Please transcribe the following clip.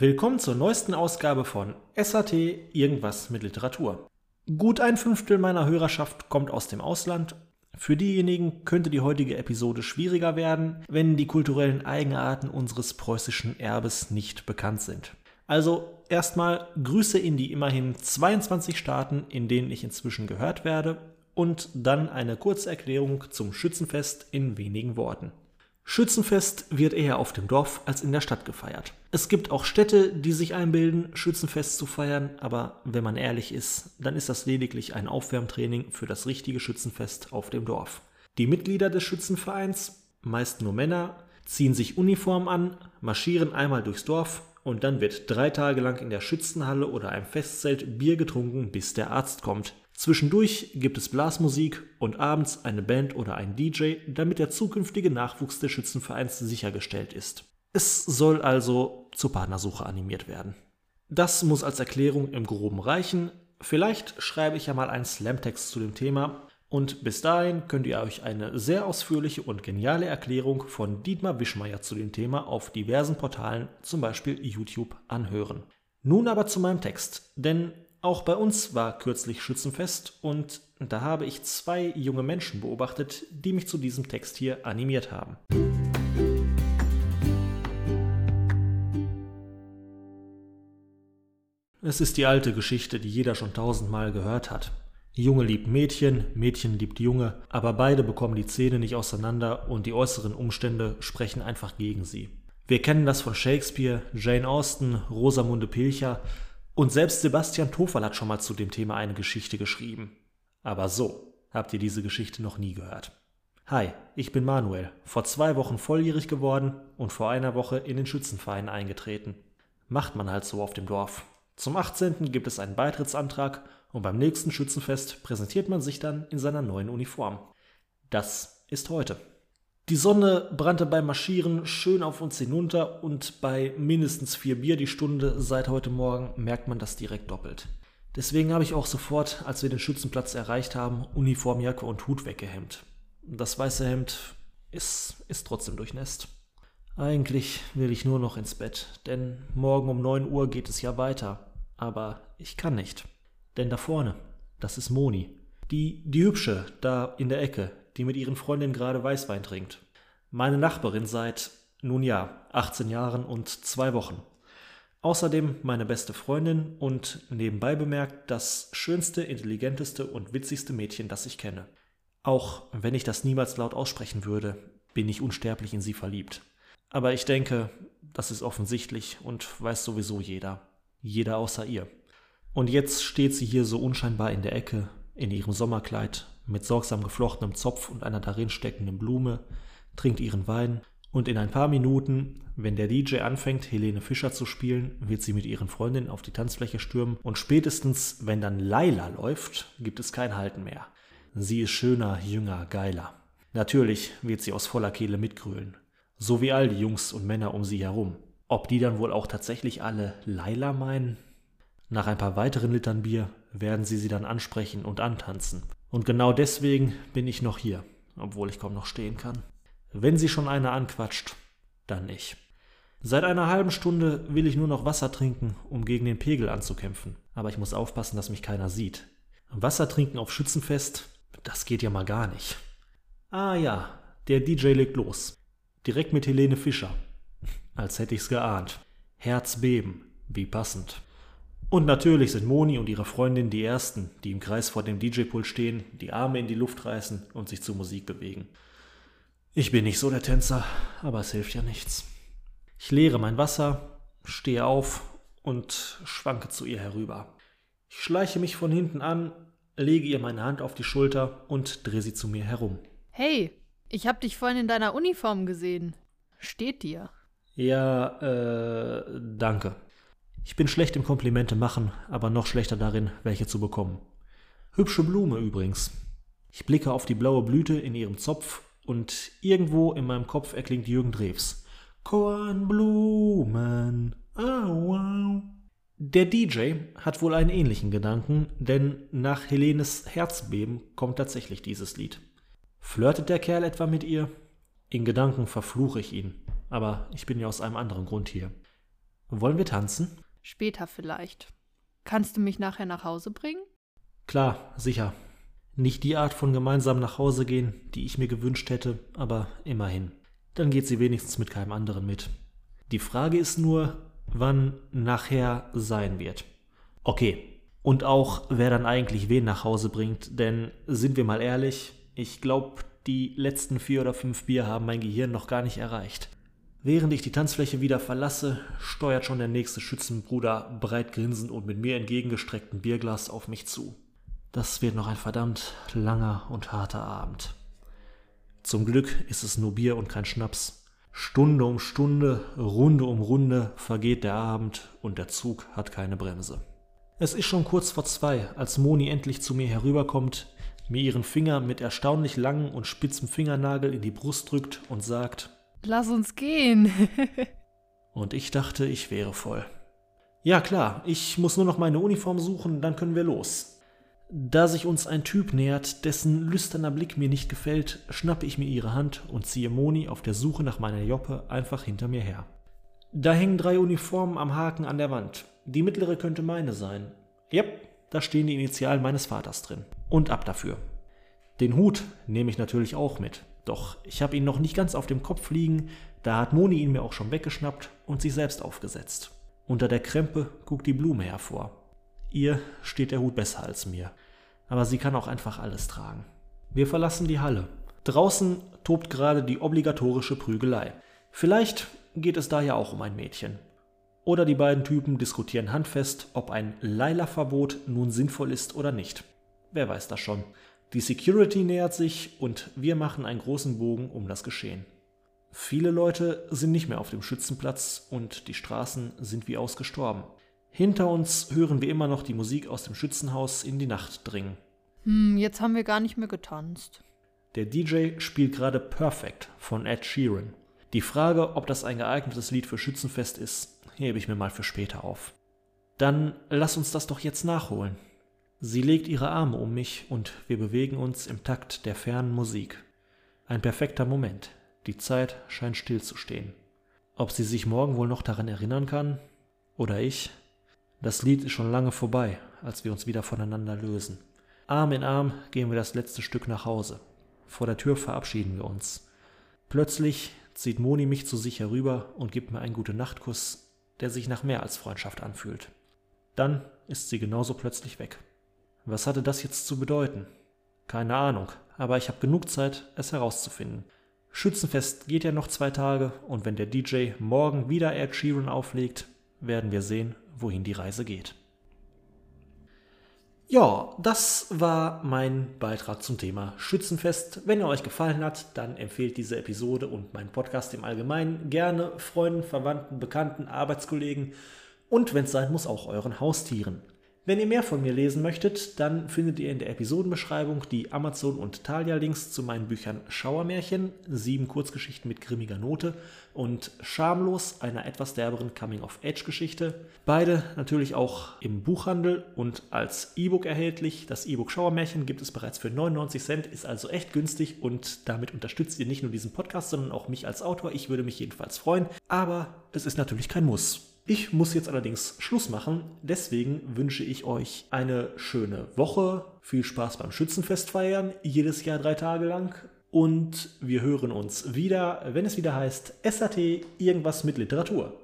Willkommen zur neuesten Ausgabe von SAT Irgendwas mit Literatur. Gut ein Fünftel meiner Hörerschaft kommt aus dem Ausland. Für diejenigen könnte die heutige Episode schwieriger werden, wenn die kulturellen Eigenarten unseres preußischen Erbes nicht bekannt sind. Also erstmal Grüße in die immerhin 22 Staaten, in denen ich inzwischen gehört werde, und dann eine kurze Erklärung zum Schützenfest in wenigen Worten. Schützenfest wird eher auf dem Dorf als in der Stadt gefeiert. Es gibt auch Städte, die sich einbilden, Schützenfest zu feiern, aber wenn man ehrlich ist, dann ist das lediglich ein Aufwärmtraining für das richtige Schützenfest auf dem Dorf. Die Mitglieder des Schützenvereins, meist nur Männer, ziehen sich Uniform an, marschieren einmal durchs Dorf und dann wird drei Tage lang in der Schützenhalle oder einem Festzelt Bier getrunken, bis der Arzt kommt. Zwischendurch gibt es Blasmusik und abends eine Band oder ein DJ, damit der zukünftige Nachwuchs des Schützenvereins sichergestellt ist. Es soll also zur Partnersuche animiert werden. Das muss als Erklärung im Groben reichen. Vielleicht schreibe ich ja mal einen Slamtext zu dem Thema. Und bis dahin könnt ihr euch eine sehr ausführliche und geniale Erklärung von Dietmar Wischmeier zu dem Thema auf diversen Portalen, zum Beispiel YouTube, anhören. Nun aber zu meinem Text, denn auch bei uns war kürzlich Schützenfest und da habe ich zwei junge Menschen beobachtet, die mich zu diesem Text hier animiert haben. Es ist die alte Geschichte, die jeder schon tausendmal gehört hat. Junge liebt Mädchen, Mädchen liebt Junge, aber beide bekommen die Zähne nicht auseinander und die äußeren Umstände sprechen einfach gegen sie. Wir kennen das von Shakespeare, Jane Austen, Rosamunde Pilcher und selbst Sebastian Tofal hat schon mal zu dem Thema eine Geschichte geschrieben. Aber so, habt ihr diese Geschichte noch nie gehört. Hi, ich bin Manuel, vor zwei Wochen volljährig geworden und vor einer Woche in den Schützenverein eingetreten. Macht man halt so auf dem Dorf. Zum 18. gibt es einen Beitrittsantrag und beim nächsten Schützenfest präsentiert man sich dann in seiner neuen Uniform. Das ist heute. Die Sonne brannte beim Marschieren schön auf uns hinunter und bei mindestens vier Bier die Stunde seit heute Morgen merkt man das direkt doppelt. Deswegen habe ich auch sofort, als wir den Schützenplatz erreicht haben, Uniformjacke und Hut weggehemmt. Das weiße Hemd ist, ist trotzdem durchnässt. Eigentlich will ich nur noch ins Bett, denn morgen um 9 Uhr geht es ja weiter. Aber ich kann nicht. Denn da vorne, das ist Moni. Die, die hübsche, da in der Ecke, die mit ihren Freundinnen gerade Weißwein trinkt. Meine Nachbarin seit, nun ja, 18 Jahren und zwei Wochen. Außerdem meine beste Freundin und nebenbei bemerkt das schönste, intelligenteste und witzigste Mädchen, das ich kenne. Auch wenn ich das niemals laut aussprechen würde, bin ich unsterblich in sie verliebt. Aber ich denke, das ist offensichtlich und weiß sowieso jeder. Jeder außer ihr. Und jetzt steht sie hier so unscheinbar in der Ecke, in ihrem Sommerkleid, mit sorgsam geflochtenem Zopf und einer darin steckenden Blume, trinkt ihren Wein und in ein paar Minuten, wenn der DJ anfängt, Helene Fischer zu spielen, wird sie mit ihren Freundinnen auf die Tanzfläche stürmen und spätestens, wenn dann Laila läuft, gibt es kein Halten mehr. Sie ist schöner, jünger, geiler. Natürlich wird sie aus voller Kehle mitgrölen. So wie all die Jungs und Männer um sie herum. Ob die dann wohl auch tatsächlich alle Laila meinen? Nach ein paar weiteren Litern Bier werden sie sie dann ansprechen und antanzen. Und genau deswegen bin ich noch hier, obwohl ich kaum noch stehen kann. Wenn sie schon eine anquatscht, dann ich. Seit einer halben Stunde will ich nur noch Wasser trinken, um gegen den Pegel anzukämpfen. Aber ich muss aufpassen, dass mich keiner sieht. Wasser trinken auf Schützenfest, das geht ja mal gar nicht. Ah ja, der DJ legt los. Direkt mit Helene Fischer. Als hätte ich's geahnt. Herzbeben, wie passend. Und natürlich sind Moni und ihre Freundin die Ersten, die im Kreis vor dem DJ-Pult stehen, die Arme in die Luft reißen und sich zur Musik bewegen. Ich bin nicht so der Tänzer, aber es hilft ja nichts. Ich leere mein Wasser, stehe auf und schwanke zu ihr herüber. Ich schleiche mich von hinten an, lege ihr meine Hand auf die Schulter und drehe sie zu mir herum. Hey, ich hab dich vorhin in deiner Uniform gesehen. Steht dir. Ja, äh, danke. Ich bin schlecht im Komplimente machen, aber noch schlechter darin, welche zu bekommen. Hübsche Blume übrigens. Ich blicke auf die blaue Blüte in ihrem Zopf und irgendwo in meinem Kopf erklingt Jürgen Drews. Kornblumen. Oh, wow. Der DJ hat wohl einen ähnlichen Gedanken, denn nach Helenes Herzbeben kommt tatsächlich dieses Lied. Flirtet der Kerl etwa mit ihr? In Gedanken verfluche ich ihn, aber ich bin ja aus einem anderen Grund hier. Wollen wir tanzen? Später vielleicht. Kannst du mich nachher nach Hause bringen? Klar, sicher. Nicht die Art von gemeinsam nach Hause gehen, die ich mir gewünscht hätte, aber immerhin. Dann geht sie wenigstens mit keinem anderen mit. Die Frage ist nur, wann nachher sein wird. Okay. Und auch, wer dann eigentlich wen nach Hause bringt, denn sind wir mal ehrlich, ich glaube, die letzten vier oder fünf Bier haben mein Gehirn noch gar nicht erreicht. Während ich die Tanzfläche wieder verlasse, steuert schon der nächste Schützenbruder breit grinsend und mit mir entgegengestrecktem Bierglas auf mich zu. Das wird noch ein verdammt langer und harter Abend. Zum Glück ist es nur Bier und kein Schnaps. Stunde um Stunde, Runde um Runde vergeht der Abend und der Zug hat keine Bremse. Es ist schon kurz vor zwei, als Moni endlich zu mir herüberkommt, mir ihren Finger mit erstaunlich langem und spitzem Fingernagel in die Brust drückt und sagt: Lass uns gehen. und ich dachte, ich wäre voll. Ja, klar, ich muss nur noch meine Uniform suchen, dann können wir los. Da sich uns ein Typ nähert, dessen lüsterner Blick mir nicht gefällt, schnappe ich mir ihre Hand und ziehe Moni auf der Suche nach meiner Joppe einfach hinter mir her. Da hängen drei Uniformen am Haken an der Wand. Die mittlere könnte meine sein. Jep, da stehen die Initialen meines Vaters drin. Und ab dafür. Den Hut nehme ich natürlich auch mit. Doch ich habe ihn noch nicht ganz auf dem Kopf liegen, da hat Moni ihn mir auch schon weggeschnappt und sich selbst aufgesetzt. Unter der Krempe guckt die Blume hervor. Ihr steht der Hut besser als mir. Aber sie kann auch einfach alles tragen. Wir verlassen die Halle. Draußen tobt gerade die obligatorische Prügelei. Vielleicht geht es da ja auch um ein Mädchen. Oder die beiden Typen diskutieren handfest, ob ein Leila-Verbot nun sinnvoll ist oder nicht. Wer weiß das schon. Die Security nähert sich und wir machen einen großen Bogen um das Geschehen. Viele Leute sind nicht mehr auf dem Schützenplatz und die Straßen sind wie ausgestorben. Hinter uns hören wir immer noch die Musik aus dem Schützenhaus in die Nacht dringen. Hm, jetzt haben wir gar nicht mehr getanzt. Der DJ spielt gerade Perfect von Ed Sheeran. Die Frage, ob das ein geeignetes Lied für Schützenfest ist, hebe ich mir mal für später auf. Dann lass uns das doch jetzt nachholen. Sie legt ihre Arme um mich und wir bewegen uns im Takt der fernen Musik. Ein perfekter Moment. Die Zeit scheint stillzustehen. Ob sie sich morgen wohl noch daran erinnern kann? Oder ich? Das Lied ist schon lange vorbei, als wir uns wieder voneinander lösen. Arm in Arm gehen wir das letzte Stück nach Hause. Vor der Tür verabschieden wir uns. Plötzlich zieht Moni mich zu sich herüber und gibt mir einen gute Nachtkuss, der sich nach mehr als Freundschaft anfühlt. Dann ist sie genauso plötzlich weg. Was hatte das jetzt zu bedeuten? Keine Ahnung, aber ich habe genug Zeit, es herauszufinden. Schützenfest geht ja noch zwei Tage und wenn der DJ morgen wieder Ed Sheeran auflegt, werden wir sehen, wohin die Reise geht. Ja, das war mein Beitrag zum Thema Schützenfest. Wenn er euch gefallen hat, dann empfehlt diese Episode und meinen Podcast im Allgemeinen gerne Freunden, Verwandten, Bekannten, Arbeitskollegen und wenn es sein muss, auch euren Haustieren. Wenn ihr mehr von mir lesen möchtet, dann findet ihr in der Episodenbeschreibung die Amazon- und Thalia-Links zu meinen Büchern Schauermärchen, sieben Kurzgeschichten mit grimmiger Note und Schamlos, einer etwas derberen Coming-of-Age-Geschichte. Beide natürlich auch im Buchhandel und als E-Book erhältlich. Das E-Book Schauermärchen gibt es bereits für 99 Cent, ist also echt günstig und damit unterstützt ihr nicht nur diesen Podcast, sondern auch mich als Autor. Ich würde mich jedenfalls freuen, aber es ist natürlich kein Muss. Ich muss jetzt allerdings Schluss machen. Deswegen wünsche ich euch eine schöne Woche. Viel Spaß beim Schützenfest feiern. Jedes Jahr drei Tage lang. Und wir hören uns wieder, wenn es wieder heißt SAT irgendwas mit Literatur.